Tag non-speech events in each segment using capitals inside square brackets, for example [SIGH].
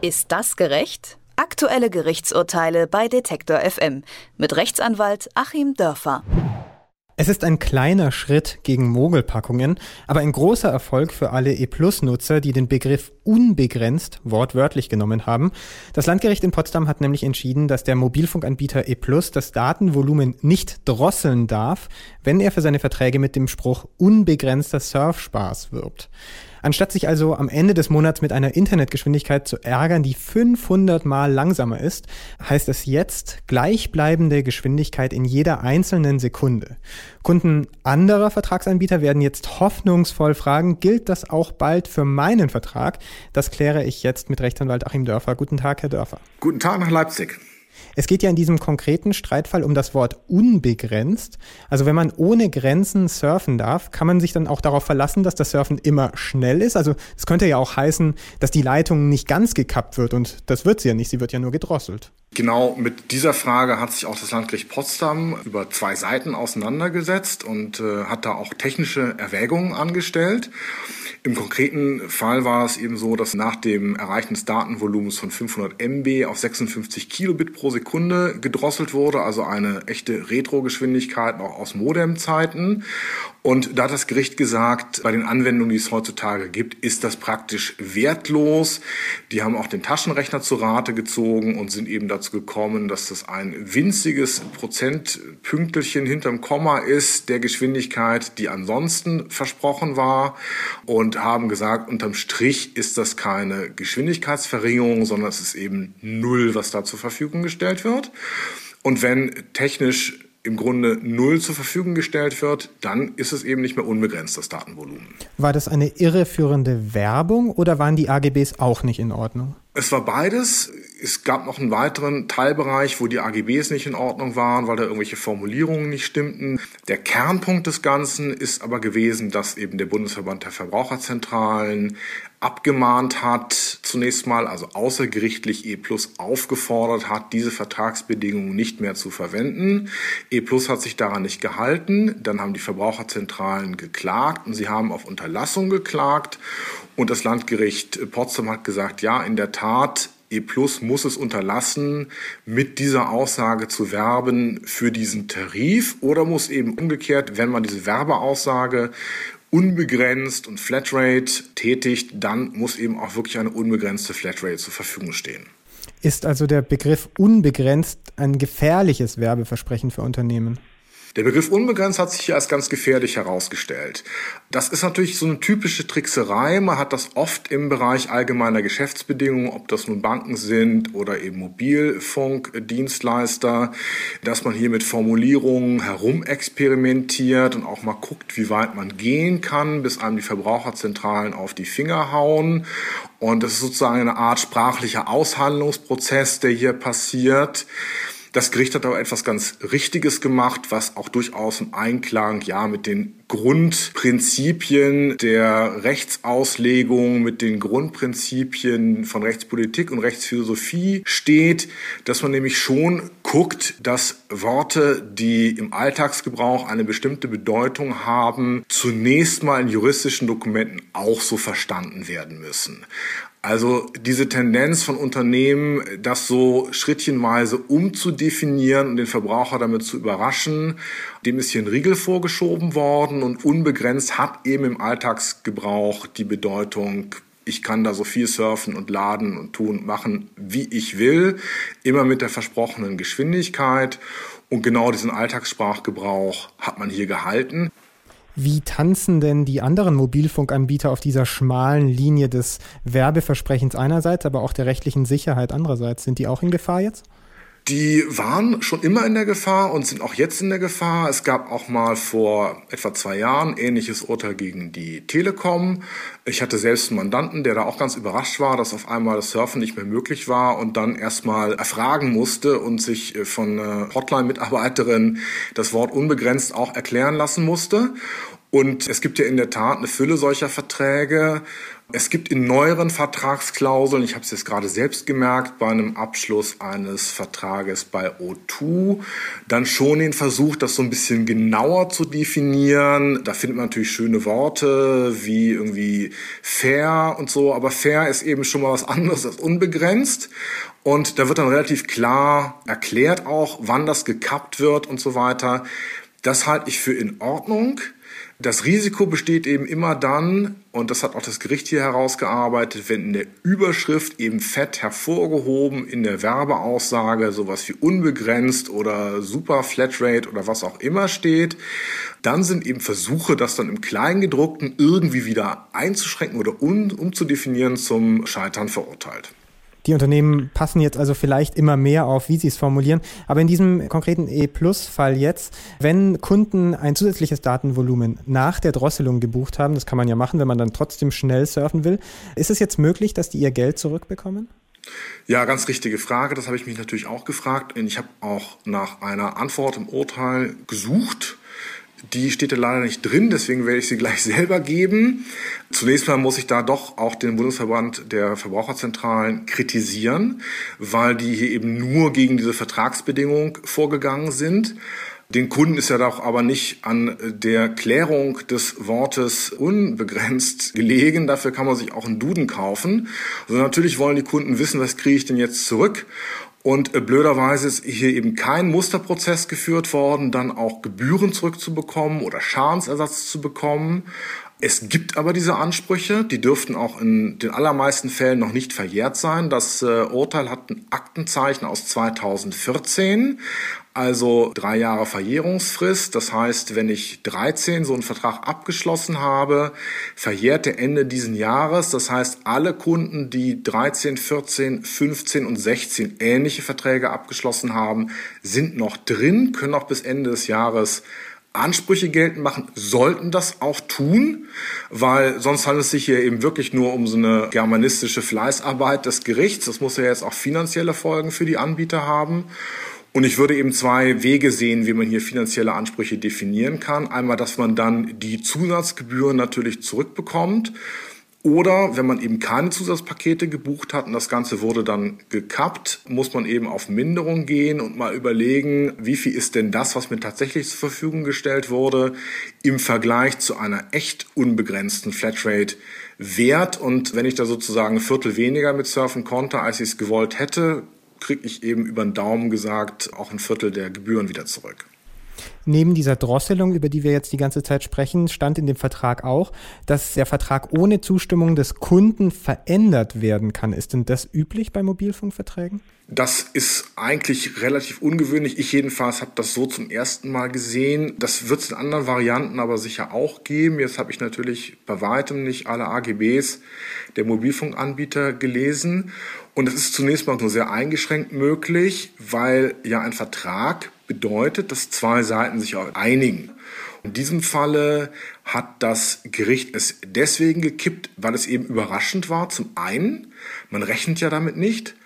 Ist das gerecht? Aktuelle Gerichtsurteile bei Detektor FM mit Rechtsanwalt Achim Dörfer. Es ist ein kleiner Schritt gegen Mogelpackungen, aber ein großer Erfolg für alle E-Plus-Nutzer, die den Begriff unbegrenzt wortwörtlich genommen haben. Das Landgericht in Potsdam hat nämlich entschieden, dass der Mobilfunkanbieter E-Plus das Datenvolumen nicht drosseln darf, wenn er für seine Verträge mit dem Spruch unbegrenzter Surfspaß wirbt. Anstatt sich also am Ende des Monats mit einer Internetgeschwindigkeit zu ärgern, die 500 mal langsamer ist, heißt es jetzt gleichbleibende Geschwindigkeit in jeder einzelnen Sekunde. Kunden anderer Vertragsanbieter werden jetzt hoffnungsvoll fragen, gilt das auch bald für meinen Vertrag? Das kläre ich jetzt mit Rechtsanwalt Achim Dörfer. Guten Tag, Herr Dörfer. Guten Tag nach Leipzig. Es geht ja in diesem konkreten Streitfall um das Wort unbegrenzt. Also wenn man ohne Grenzen surfen darf, kann man sich dann auch darauf verlassen, dass das Surfen immer schnell ist. Also es könnte ja auch heißen, dass die Leitung nicht ganz gekappt wird und das wird sie ja nicht, sie wird ja nur gedrosselt. Genau mit dieser Frage hat sich auch das Landgericht Potsdam über zwei Seiten auseinandergesetzt und äh, hat da auch technische Erwägungen angestellt. Im konkreten Fall war es eben so, dass nach dem Erreichen des Datenvolumens von 500 MB auf 56 Kilobit pro Sekunde gedrosselt wurde, also eine echte Retro-Geschwindigkeit auch aus Modemzeiten. Und da hat das Gericht gesagt, bei den Anwendungen, die es heutzutage gibt, ist das praktisch wertlos. Die haben auch den Taschenrechner zur Rate gezogen und sind eben dazu gekommen, dass das ein winziges Prozentpünktelchen hinterm Komma ist der Geschwindigkeit, die ansonsten versprochen war und haben gesagt, unterm Strich ist das keine Geschwindigkeitsverringerung, sondern es ist eben null, was da zur Verfügung gestellt wird. Und wenn technisch im Grunde null zur Verfügung gestellt wird, dann ist es eben nicht mehr unbegrenzt, das Datenvolumen. War das eine irreführende Werbung oder waren die AGBs auch nicht in Ordnung? Es war beides. Es gab noch einen weiteren Teilbereich, wo die AGBs nicht in Ordnung waren, weil da irgendwelche Formulierungen nicht stimmten. Der Kernpunkt des Ganzen ist aber gewesen, dass eben der Bundesverband der Verbraucherzentralen abgemahnt hat, zunächst mal, also außergerichtlich E Plus aufgefordert hat, diese Vertragsbedingungen nicht mehr zu verwenden. E Plus hat sich daran nicht gehalten. Dann haben die Verbraucherzentralen geklagt und sie haben auf Unterlassung geklagt. Und das Landgericht Potsdam hat gesagt, ja, in der Tat, E Plus muss es unterlassen, mit dieser Aussage zu werben für diesen Tarif oder muss eben umgekehrt, wenn man diese Werbeaussage unbegrenzt und Flatrate tätigt, dann muss eben auch wirklich eine unbegrenzte Flatrate zur Verfügung stehen. Ist also der Begriff unbegrenzt ein gefährliches Werbeversprechen für Unternehmen? Der Begriff unbegrenzt hat sich hier als ganz gefährlich herausgestellt. Das ist natürlich so eine typische Trickserei. Man hat das oft im Bereich allgemeiner Geschäftsbedingungen, ob das nun Banken sind oder eben Mobilfunkdienstleister, dass man hier mit Formulierungen herumexperimentiert und auch mal guckt, wie weit man gehen kann, bis einem die Verbraucherzentralen auf die Finger hauen. Und das ist sozusagen eine Art sprachlicher Aushandlungsprozess, der hier passiert. Das Gericht hat aber etwas ganz Richtiges gemacht, was auch durchaus im Einklang ja mit den Grundprinzipien der Rechtsauslegung, mit den Grundprinzipien von Rechtspolitik und Rechtsphilosophie steht, dass man nämlich schon guckt, dass Worte, die im Alltagsgebrauch eine bestimmte Bedeutung haben, zunächst mal in juristischen Dokumenten auch so verstanden werden müssen. Also diese Tendenz von Unternehmen, das so schrittchenweise umzudefinieren und den Verbraucher damit zu überraschen, dem ist hier ein Riegel vorgeschoben worden und unbegrenzt hat eben im Alltagsgebrauch die Bedeutung, ich kann da so viel surfen und laden und tun und machen, wie ich will, immer mit der versprochenen Geschwindigkeit. Und genau diesen Alltagssprachgebrauch hat man hier gehalten. Wie tanzen denn die anderen Mobilfunkanbieter auf dieser schmalen Linie des Werbeversprechens einerseits, aber auch der rechtlichen Sicherheit andererseits? Sind die auch in Gefahr jetzt? Die waren schon immer in der Gefahr und sind auch jetzt in der Gefahr. Es gab auch mal vor etwa zwei Jahren ähnliches Urteil gegen die Telekom. Ich hatte selbst einen Mandanten, der da auch ganz überrascht war, dass auf einmal das Surfen nicht mehr möglich war und dann erstmal erfragen musste und sich äh, von einer Hotline-Mitarbeiterin das Wort unbegrenzt auch erklären lassen musste. Und es gibt ja in der Tat eine Fülle solcher Verträge. Es gibt in neueren Vertragsklauseln, ich habe es jetzt gerade selbst gemerkt, bei einem Abschluss eines Vertrages bei O2, dann schon den Versuch, das so ein bisschen genauer zu definieren. Da findet man natürlich schöne Worte wie irgendwie fair und so, aber fair ist eben schon mal was anderes als unbegrenzt. Und da wird dann relativ klar erklärt auch, wann das gekappt wird und so weiter. Das halte ich für in Ordnung. Das Risiko besteht eben immer dann, und das hat auch das Gericht hier herausgearbeitet, wenn in der Überschrift eben fett hervorgehoben in der Werbeaussage sowas wie unbegrenzt oder super Flatrate oder was auch immer steht, dann sind eben Versuche, das dann im Kleingedruckten irgendwie wieder einzuschränken oder um, umzudefinieren zum Scheitern verurteilt. Die Unternehmen passen jetzt also vielleicht immer mehr auf, wie sie es formulieren. Aber in diesem konkreten E-Plus-Fall jetzt, wenn Kunden ein zusätzliches Datenvolumen nach der Drosselung gebucht haben, das kann man ja machen, wenn man dann trotzdem schnell surfen will, ist es jetzt möglich, dass die ihr Geld zurückbekommen? Ja, ganz richtige Frage. Das habe ich mich natürlich auch gefragt. Ich habe auch nach einer Antwort im Urteil gesucht. Die steht da leider nicht drin, deswegen werde ich sie gleich [LAUGHS] selber geben. Zunächst mal muss ich da doch auch den Bundesverband der Verbraucherzentralen kritisieren, weil die hier eben nur gegen diese Vertragsbedingung vorgegangen sind. Den Kunden ist ja doch aber nicht an der Klärung des Wortes unbegrenzt gelegen. Dafür kann man sich auch einen Duden kaufen. Also natürlich wollen die Kunden wissen, was kriege ich denn jetzt zurück? Und äh, blöderweise ist hier eben kein Musterprozess geführt worden, dann auch Gebühren zurückzubekommen oder Schadensersatz zu bekommen. Es gibt aber diese Ansprüche, die dürften auch in den allermeisten Fällen noch nicht verjährt sein. Das äh, Urteil hat ein Aktenzeichen aus 2014, also drei Jahre Verjährungsfrist. Das heißt, wenn ich 13 so einen Vertrag abgeschlossen habe, verjährt der Ende diesen Jahres. Das heißt, alle Kunden, die 13, 14, 15 und 16 ähnliche Verträge abgeschlossen haben, sind noch drin, können auch bis Ende des Jahres Ansprüche geltend machen, sollten das auch tun, weil sonst handelt es sich hier eben wirklich nur um so eine germanistische Fleißarbeit des Gerichts. Das muss ja jetzt auch finanzielle Folgen für die Anbieter haben. Und ich würde eben zwei Wege sehen, wie man hier finanzielle Ansprüche definieren kann. Einmal, dass man dann die Zusatzgebühren natürlich zurückbekommt. Oder wenn man eben keine Zusatzpakete gebucht hat und das Ganze wurde dann gekappt, muss man eben auf Minderung gehen und mal überlegen, wie viel ist denn das, was mir tatsächlich zur Verfügung gestellt wurde, im Vergleich zu einer echt unbegrenzten Flatrate wert. Und wenn ich da sozusagen ein Viertel weniger mit surfen konnte, als ich es gewollt hätte, kriege ich eben über den Daumen gesagt auch ein Viertel der Gebühren wieder zurück. Neben dieser Drosselung, über die wir jetzt die ganze Zeit sprechen, stand in dem Vertrag auch, dass der Vertrag ohne Zustimmung des Kunden verändert werden kann. Ist denn das üblich bei Mobilfunkverträgen? Das ist eigentlich relativ ungewöhnlich. Ich jedenfalls habe das so zum ersten Mal gesehen. Das wird es in anderen Varianten aber sicher auch geben. Jetzt habe ich natürlich bei weitem nicht alle AGBs der Mobilfunkanbieter gelesen. Und es ist zunächst mal nur sehr eingeschränkt möglich, weil ja ein Vertrag bedeutet, dass zwei Seiten sich auch einigen. In diesem Falle hat das Gericht es deswegen gekippt, weil es eben überraschend war. Zum einen, man rechnet ja damit nicht.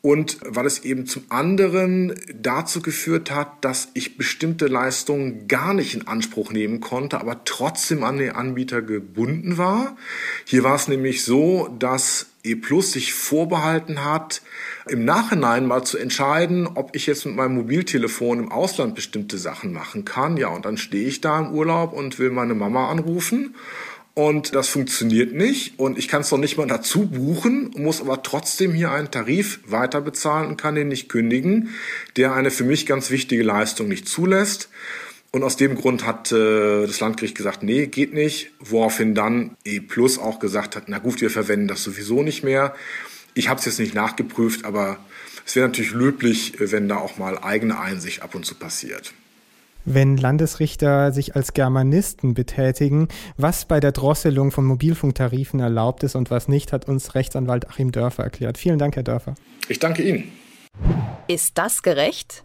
Und weil es eben zum anderen dazu geführt hat, dass ich bestimmte Leistungen gar nicht in Anspruch nehmen konnte, aber trotzdem an den Anbieter gebunden war. Hier war es nämlich so, dass E Plus sich vorbehalten hat, im Nachhinein mal zu entscheiden, ob ich jetzt mit meinem Mobiltelefon im Ausland bestimmte Sachen machen kann. Ja, und dann stehe ich da im Urlaub und will meine Mama anrufen. Und das funktioniert nicht. Und ich kann es noch nicht mal dazu buchen, muss aber trotzdem hier einen Tarif weiter bezahlen und kann den nicht kündigen, der eine für mich ganz wichtige Leistung nicht zulässt. Und aus dem Grund hat äh, das Landgericht gesagt, nee, geht nicht. Woraufhin dann E Plus auch gesagt hat, na gut, wir verwenden das sowieso nicht mehr. Ich habe es jetzt nicht nachgeprüft, aber es wäre natürlich löblich, äh, wenn da auch mal eigene Einsicht ab und zu passiert. Wenn Landesrichter sich als Germanisten betätigen, was bei der Drosselung von Mobilfunktarifen erlaubt ist und was nicht, hat uns Rechtsanwalt Achim Dörfer erklärt. Vielen Dank, Herr Dörfer. Ich danke Ihnen. Ist das gerecht?